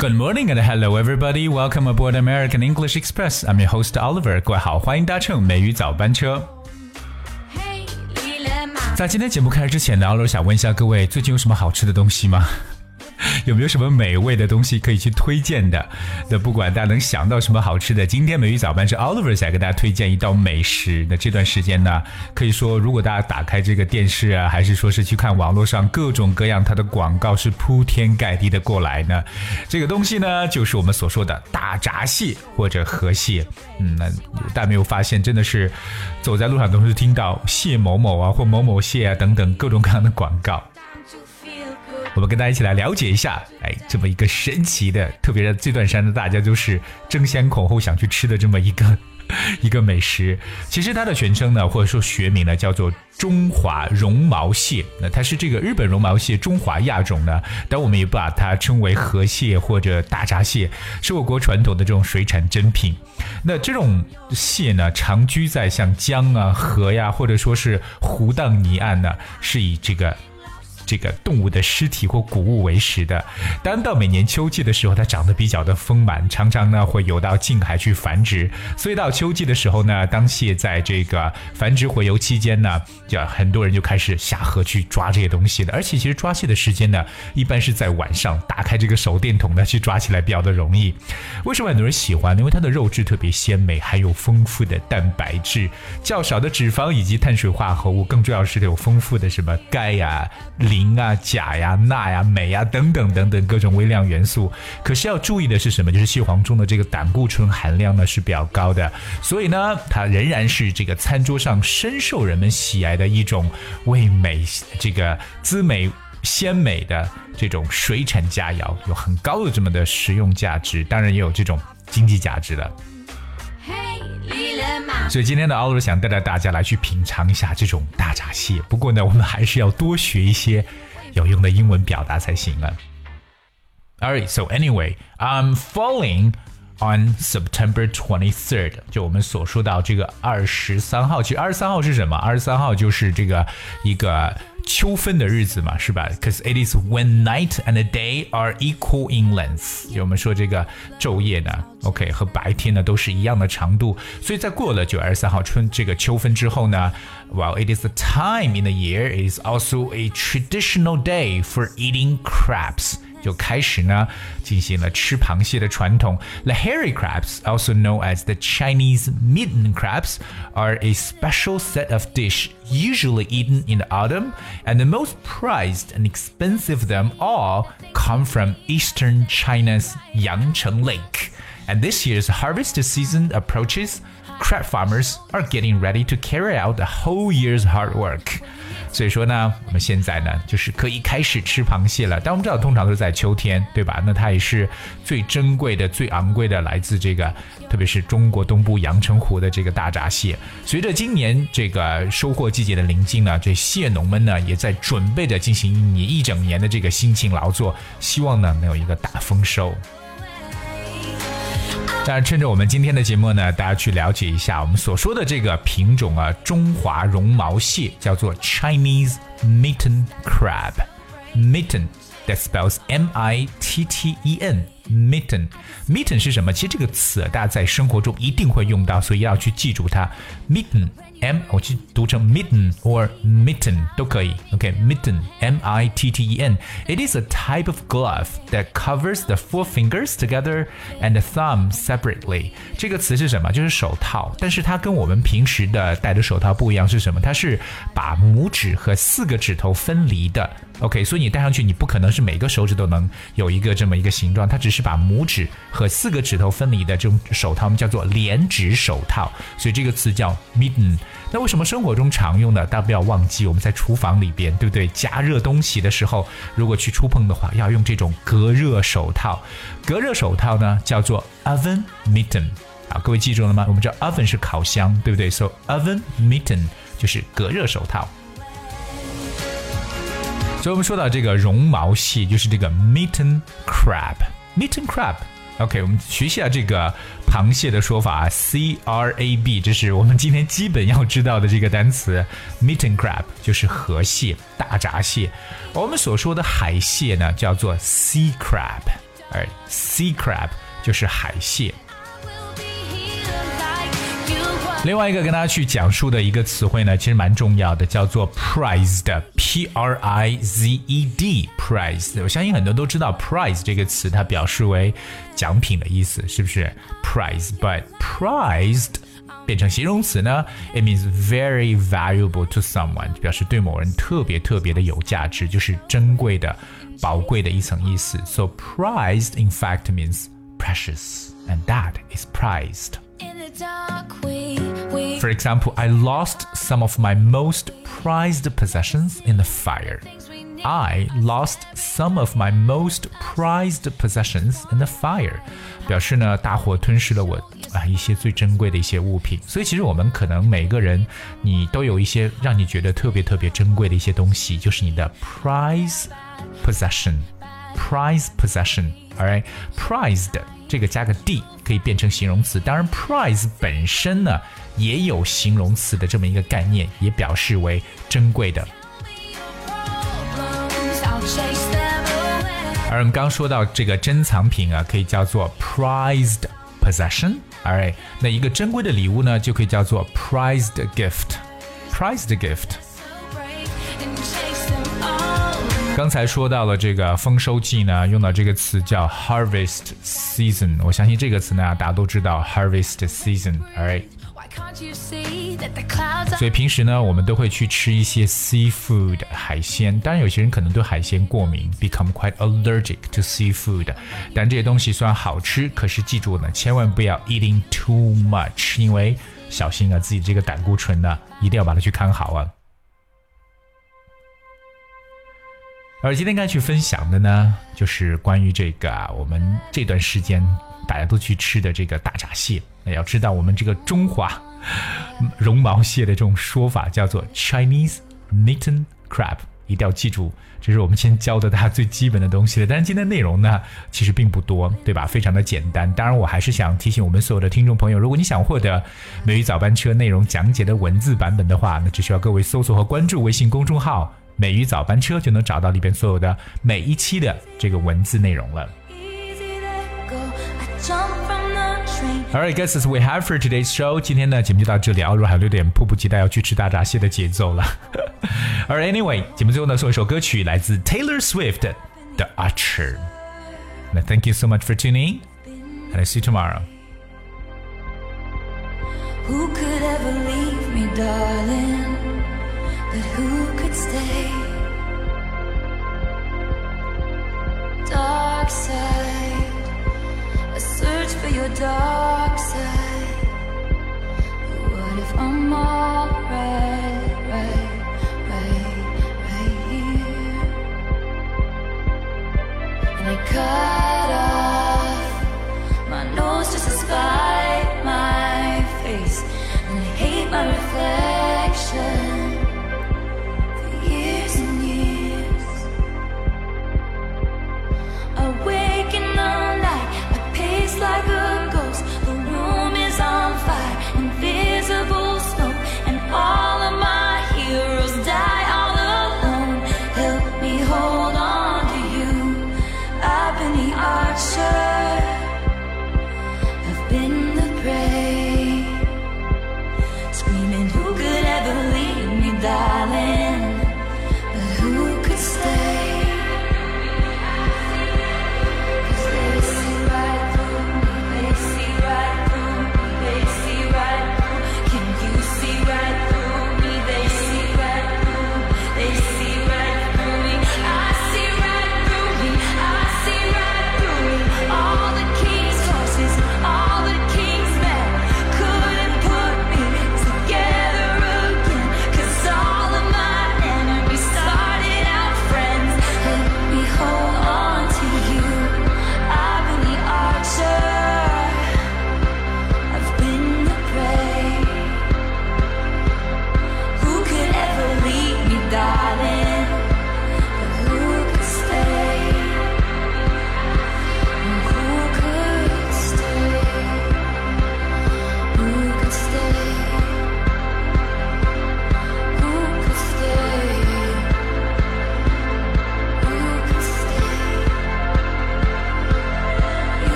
Good morning and hello everybody. Welcome aboard American English Express. I'm your host Oliver. 各位好，欢迎搭乘美语早班车。在今天节目开始之前呢，Oliver 想问一下各位，最近有什么好吃的东西吗？有没有什么美味的东西可以去推荐的？那不管大家能想到什么好吃的，今天美语早班是 Oliver 想给大家推荐一道美食。那这段时间呢，可以说如果大家打开这个电视啊，还是说是去看网络上各种各样它的广告是铺天盖地的过来呢。这个东西呢，就是我们所说的大闸蟹或者河蟹。嗯，那大家没有发现，真的是走在路上都是听到蟹某某啊或某某蟹啊等等各种各样的广告。我们跟大家一起来了解一下，哎，这么一个神奇的，特别是这段时间的大家都是争先恐后想去吃的这么一个 一个美食。其实它的全称呢，或者说学名呢，叫做中华绒毛蟹。那它是这个日本绒毛蟹中华亚种呢，但我们也把它称为河蟹或者大闸蟹，是我国传统的这种水产珍品。那这种蟹呢，常居在像江啊、河呀，或者说是湖荡泥岸呢，是以这个。这个动物的尸体或谷物为食的。当到每年秋季的时候，它长得比较的丰满，常常呢会游到近海去繁殖。所以到秋季的时候呢，当蟹在这个繁殖洄游期间呢，就很多人就开始下河去抓这些东西了。而且其实抓蟹的时间呢，一般是在晚上，打开这个手电筒呢去抓起来比较的容易。为什么很多人喜欢？因为它的肉质特别鲜美，含有丰富的蛋白质，较少的脂肪以及碳水化合物，更重要是有丰富的什么钙呀、磷。磷啊、钾呀、钠呀、镁呀等等等等各种微量元素。可是要注意的是什么？就是蟹黄中的这个胆固醇含量呢是比较高的，所以呢，它仍然是这个餐桌上深受人们喜爱的一种味美、这个滋美鲜美的这种水产佳肴，有很高的这么的食用价值，当然也有这种经济价值了。所以今天的奥罗想带着大家来去品尝一下这种大闸蟹。不过呢，我们还是要多学一些有用的英文表达才行啊。Alright, so anyway, I'm falling on September twenty third。就我们所说到这个二十三号，其实二十三号是什么？二十三号就是这个一个。秋分的日子嘛，是吧？Cause it is when night and day are equal in length。就我们说这个昼夜呢，OK 和白天呢都是一样的长度。所以在过了九月二十三号春这个秋分之后呢，While it is the time in the year, it is also a traditional day for eating crabs。 就开始呢进行了吃螃蟹的传统。The hairy crabs, also known as the Chinese mitten crabs, are a special set of dish usually eaten in the autumn, and the most prized and expensive of them all come from eastern China's Yangcheng Lake. And this year's harvest season approaches, crab farmers are getting ready to carry out the whole year's hard work. 所以说呢，我们现在呢就是可以开始吃螃蟹了。但我们知道，通常都是在秋天，对吧？那它也是最珍贵的、最昂贵的，来自这个，特别是中国东部阳澄湖的这个大闸蟹。随着今年这个收获季节的临近呢，这蟹农们呢也在准备着进行一年一整年的这个辛勤劳作，希望呢能有一个大丰收。当然，趁着我们今天的节目呢，大家去了解一下我们所说的这个品种啊，中华绒毛蟹叫做 Chinese mitten crab。mitten that spells M-I-T-T-E-N。mitten mitten 是什么？其实这个词大家在生活中一定会用到，所以要去记住它。mitten m 我去读成 mitten or mitten 都可以。OK，mitten m i t t e n。It is a type of glove that covers the four fingers together and the thumb separately。这个词是什么？就是手套，但是它跟我们平时的戴的手套不一样，是什么？它是把拇指和四个指头分离的。 OK，所以你戴上去，你不可能是每个手指都能有一个这么一个形状，它只是把拇指和四个指头分离的这种手套，我们叫做连指手套。所以这个词叫 mitten。那为什么生活中常用的？大家不要忘记，我们在厨房里边，对不对？加热东西的时候，如果去触碰的话，要用这种隔热手套。隔热手套呢，叫做 oven mitten。啊，各位记住了吗？我们知道 oven 是烤箱，对不对？So oven mitten 就是隔热手套。所以我们说到这个绒毛蟹，就是这个 mitten crab。mitten crab。OK，我们学习下这个螃蟹的说法，C R A B，这是我们今天基本要知道的这个单词。Mitten crab 就是河蟹、大闸蟹。我们所说的海蟹呢，叫做 sea crab。而 sea crab 就是海蟹。另外一个跟大家去讲述的一个词汇呢，其实蛮重要的，叫做 prized，p r i z e d，prized。我相信很多都知道 prize 这个词，它表示为奖品的意思，是不是？prize，but prized 变成形容词呢，it means very valuable to someone，表示对某人特别特别的有价值，就是珍贵的、宝贵的一层意思。So prized in fact means precious，and that is prized。For example, I lost some of my most prized possessions in the fire. I lost some of my most prized possessions in the fire，表示呢，大火吞噬了我啊一些最珍贵的一些物品。所以其实我们可能每个人，你都有一些让你觉得特别特别珍贵的一些东西，就是你的 prize PRIZE possession。All right，prized。这个加个 d 可以变成形容词。当然，prize 本身呢也有形容词的这么一个概念，也表示为珍贵的。而我们刚说到这个珍藏品啊，可以叫做 prized possession。All right，那一个珍贵的礼物呢，就可以叫做 prized gift。prized gift。刚才说到了这个丰收季呢，用到这个词叫 harvest season。我相信这个词呢，大家都知道 harvest season，alright。所以平时呢，我们都会去吃一些 seafood 海鲜。当然，有些人可能对海鲜过敏，become quite allergic to seafood。但这些东西虽然好吃，可是记住呢，千万不要 eating too much，因为小心啊，自己这个胆固醇呢，一定要把它去看好啊。而今天该去分享的呢，就是关于这个我们这段时间大家都去吃的这个大闸蟹。那要知道，我们这个中华绒毛蟹的这种说法叫做 Chinese mitten crab，一定要记住，这是我们先教的大家最基本的东西了。但是今天内容呢，其实并不多，对吧？非常的简单。当然，我还是想提醒我们所有的听众朋友，如果你想获得美语早班车内容讲解的文字版本的话，那只需要各位搜索和关注微信公众号。美语早班车就能找到里边所有的每一期的这个文字内容了。Alright, guys, as we have for today's show，今天呢节目就到这里，奥若还有点迫不及待要去吃大闸蟹的节奏了。Alright, anyway，节目最后呢送一首歌曲，来自 Taylor Swift 的《The Archer》。那 Thank you so much for tuning, and I see you tomorrow. Who could ever leave me, darling? But who could stay? Dark side, a search for your dark side. But what if I'm all?